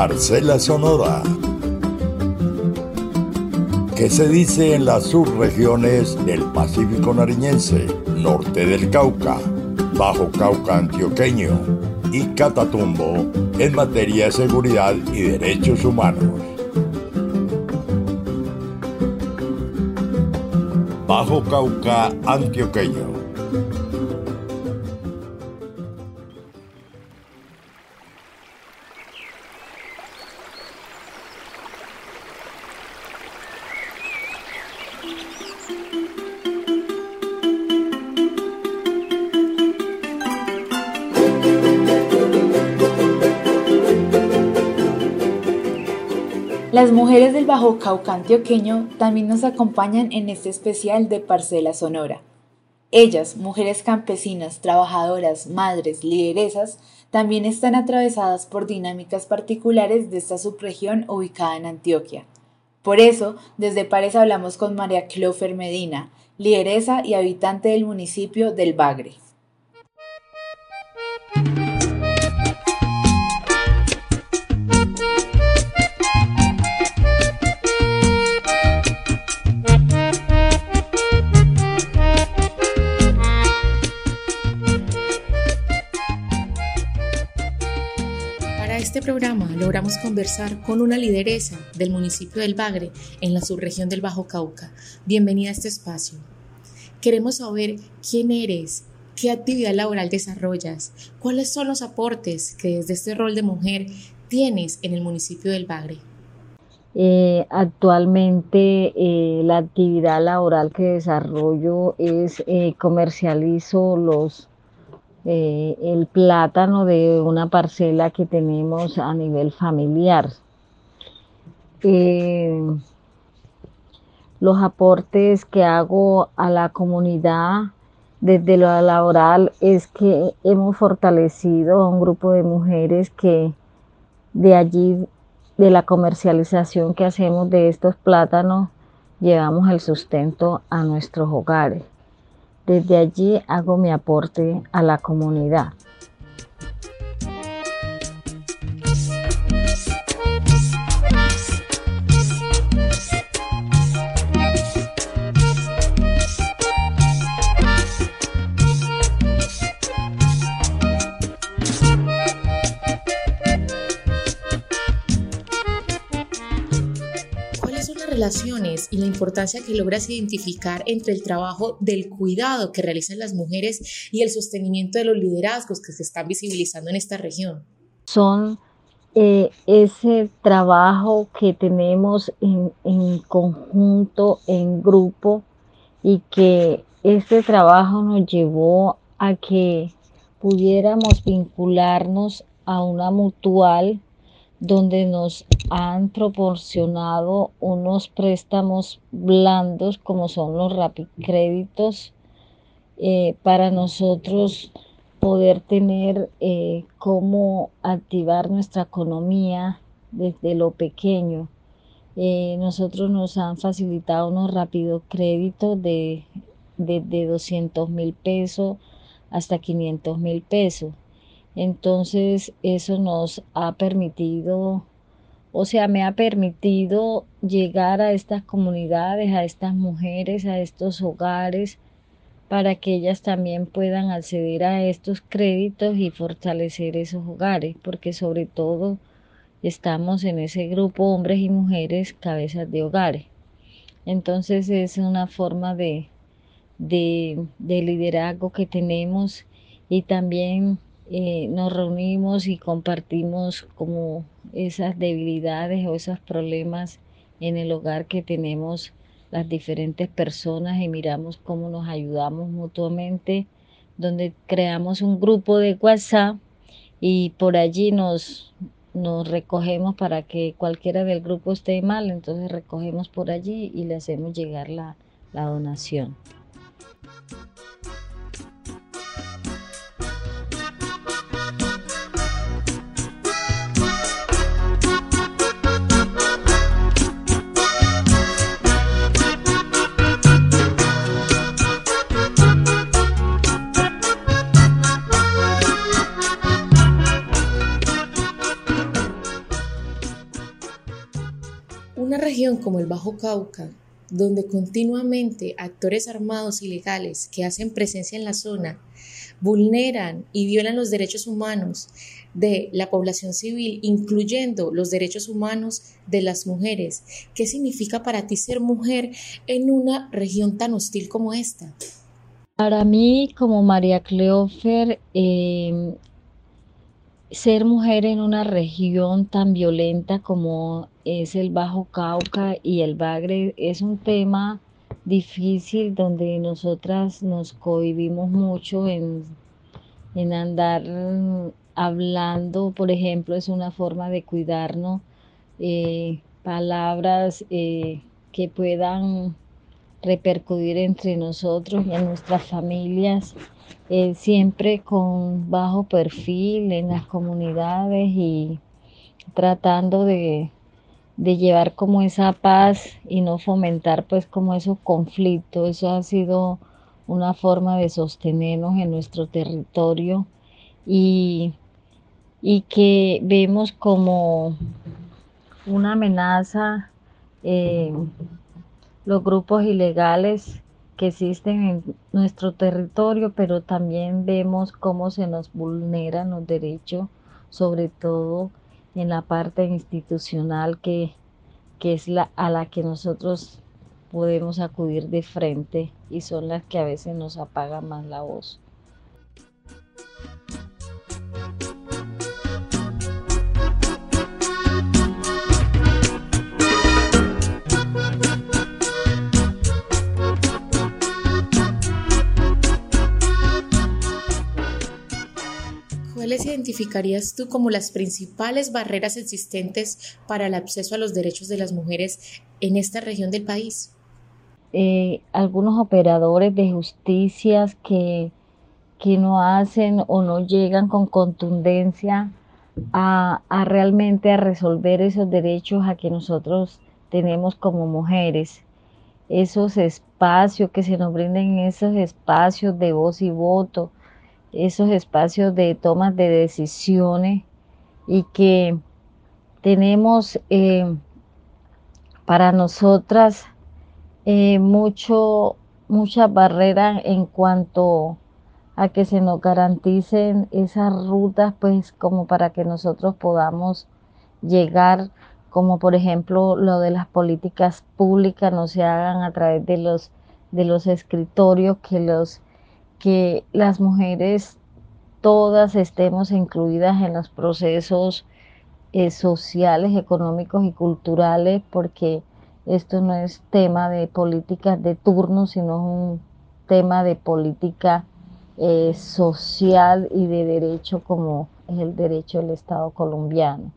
Parcela Sonora. ¿Qué se dice en las subregiones del Pacífico Nariñense, norte del Cauca, Bajo Cauca Antioqueño y Catatumbo en materia de seguridad y derechos humanos? Bajo Cauca Antioqueño. Las mujeres del Bajo Cauca antioqueño también nos acompañan en este especial de Parcela Sonora. Ellas, mujeres campesinas, trabajadoras, madres, lideresas, también están atravesadas por dinámicas particulares de esta subregión ubicada en Antioquia. Por eso, desde Pares hablamos con María Clofer Medina, lideresa y habitante del municipio del Bagre. Programa logramos conversar con una lideresa del municipio del Bagre en la subregión del Bajo Cauca. Bienvenida a este espacio. Queremos saber quién eres, qué actividad laboral desarrollas, cuáles son los aportes que desde este rol de mujer tienes en el municipio del Bagre. Eh, actualmente eh, la actividad laboral que desarrollo es eh, comercializo los eh, el plátano de una parcela que tenemos a nivel familiar. Eh, los aportes que hago a la comunidad desde lo laboral es que hemos fortalecido a un grupo de mujeres que de allí, de la comercialización que hacemos de estos plátanos, llevamos el sustento a nuestros hogares. Desde allí hago mi aporte a la comunidad. Y la importancia que logras identificar entre el trabajo del cuidado que realizan las mujeres y el sostenimiento de los liderazgos que se están visibilizando en esta región? Son eh, ese trabajo que tenemos en, en conjunto, en grupo, y que este trabajo nos llevó a que pudiéramos vincularnos a una mutual donde nos han proporcionado unos préstamos blandos como son los rapicréditos eh, para nosotros poder tener eh, cómo activar nuestra economía desde lo pequeño. Eh, nosotros nos han facilitado unos rápidos créditos de, de, de 200 mil pesos hasta 500 mil pesos. Entonces eso nos ha permitido, o sea, me ha permitido llegar a estas comunidades, a estas mujeres, a estos hogares, para que ellas también puedan acceder a estos créditos y fortalecer esos hogares, porque sobre todo estamos en ese grupo hombres y mujeres cabezas de hogares. Entonces es una forma de, de, de liderazgo que tenemos y también eh, nos reunimos y compartimos como esas debilidades o esos problemas en el hogar que tenemos las diferentes personas y miramos cómo nos ayudamos mutuamente, donde creamos un grupo de WhatsApp y por allí nos, nos recogemos para que cualquiera del grupo esté mal, entonces recogemos por allí y le hacemos llegar la, la donación. Como el Bajo Cauca, donde continuamente actores armados ilegales que hacen presencia en la zona vulneran y violan los derechos humanos de la población civil, incluyendo los derechos humanos de las mujeres. ¿Qué significa para ti ser mujer en una región tan hostil como esta? Para mí, como María Cleofer, em, ser mujer en una región tan violenta como es el Bajo Cauca y el Bagre es un tema difícil donde nosotras nos cohibimos mucho en, andar hablando, por ejemplo, es una forma de cuidarnos, eh, palabras eh, que puedan repercutir entre nosotros y en nuestras familias, eh, siempre con bajo perfil en las comunidades y tratando de, de llevar como esa paz y no fomentar pues como esos conflictos. Eso ha sido una forma de sostenernos en nuestro territorio y, y que vemos como una amenaza eh, los grupos ilegales que existen en nuestro territorio, pero también vemos cómo se nos vulneran los derechos, sobre todo en la parte institucional que, que es la a la que nosotros podemos acudir de frente y son las que a veces nos apagan más la voz. Identificarías tú como las principales barreras existentes para el acceso a los derechos de las mujeres en esta región del país? Eh, algunos operadores de justicias que, que no hacen o no llegan con contundencia a, a realmente a resolver esos derechos a que nosotros tenemos como mujeres esos espacios, que se nos brinden esos espacios de voz y voto, esos espacios de tomas de decisiones y que tenemos eh, para nosotras eh, mucho, muchas barreras en cuanto a que se nos garanticen esas rutas, pues como para que nosotros podamos llegar, como por ejemplo lo de las políticas públicas no se hagan a través de los, de los escritorios, que los que las mujeres todas estemos incluidas en los procesos eh, sociales, económicos y culturales, porque esto no es tema de políticas de turno, sino es un tema de política eh, social y de derecho como es el derecho del Estado colombiano.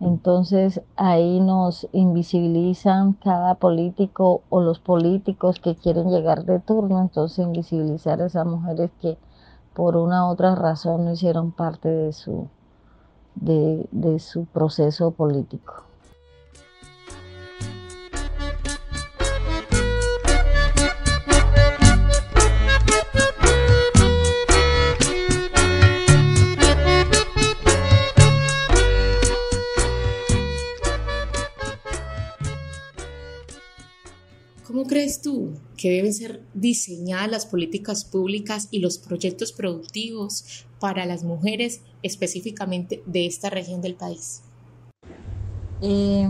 Entonces ahí nos invisibilizan cada político o los políticos que quieren llegar de turno, entonces invisibilizar a esas mujeres que por una u otra razón no hicieron parte de su, de, de su proceso político. Que deben ser diseñadas las políticas públicas y los proyectos productivos para las mujeres específicamente de esta región del país? Eh,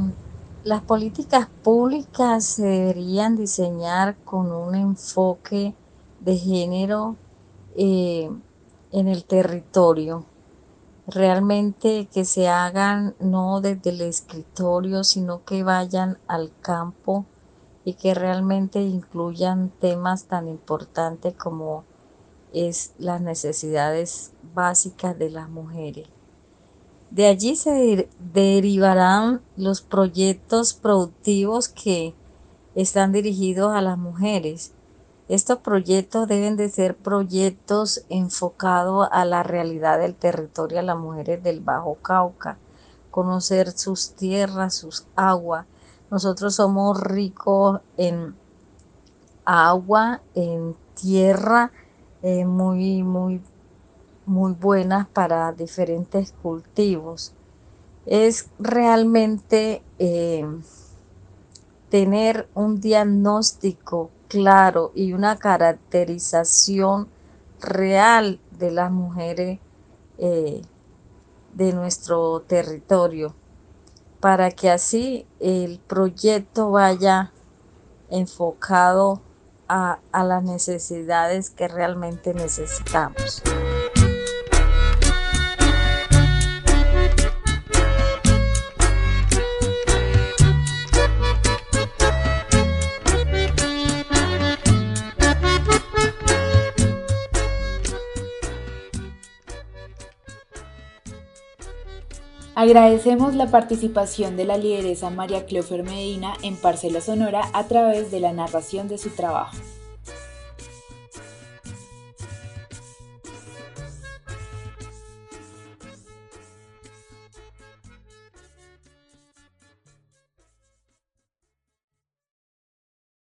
las políticas públicas se deberían diseñar con un enfoque de género eh, en el territorio. Realmente que se hagan no desde el escritorio, sino que vayan al campo y que realmente incluyan temas tan importantes como es las necesidades básicas de las mujeres. De allí se derivarán los proyectos productivos que están dirigidos a las mujeres. Estos proyectos deben de ser proyectos enfocados a la realidad del territorio, a las mujeres del Bajo Cauca, conocer sus tierras, sus aguas, nosotros somos ricos en agua, en tierra, eh, muy, muy, muy buenas para diferentes cultivos. Es realmente eh, tener un diagnóstico claro y una caracterización real de las mujeres eh, de nuestro territorio para que así el proyecto vaya enfocado a, a las necesidades que realmente necesitamos. Agradecemos la participación de la lideresa María Cleofer Medina en Parcela Sonora a través de la narración de su trabajo.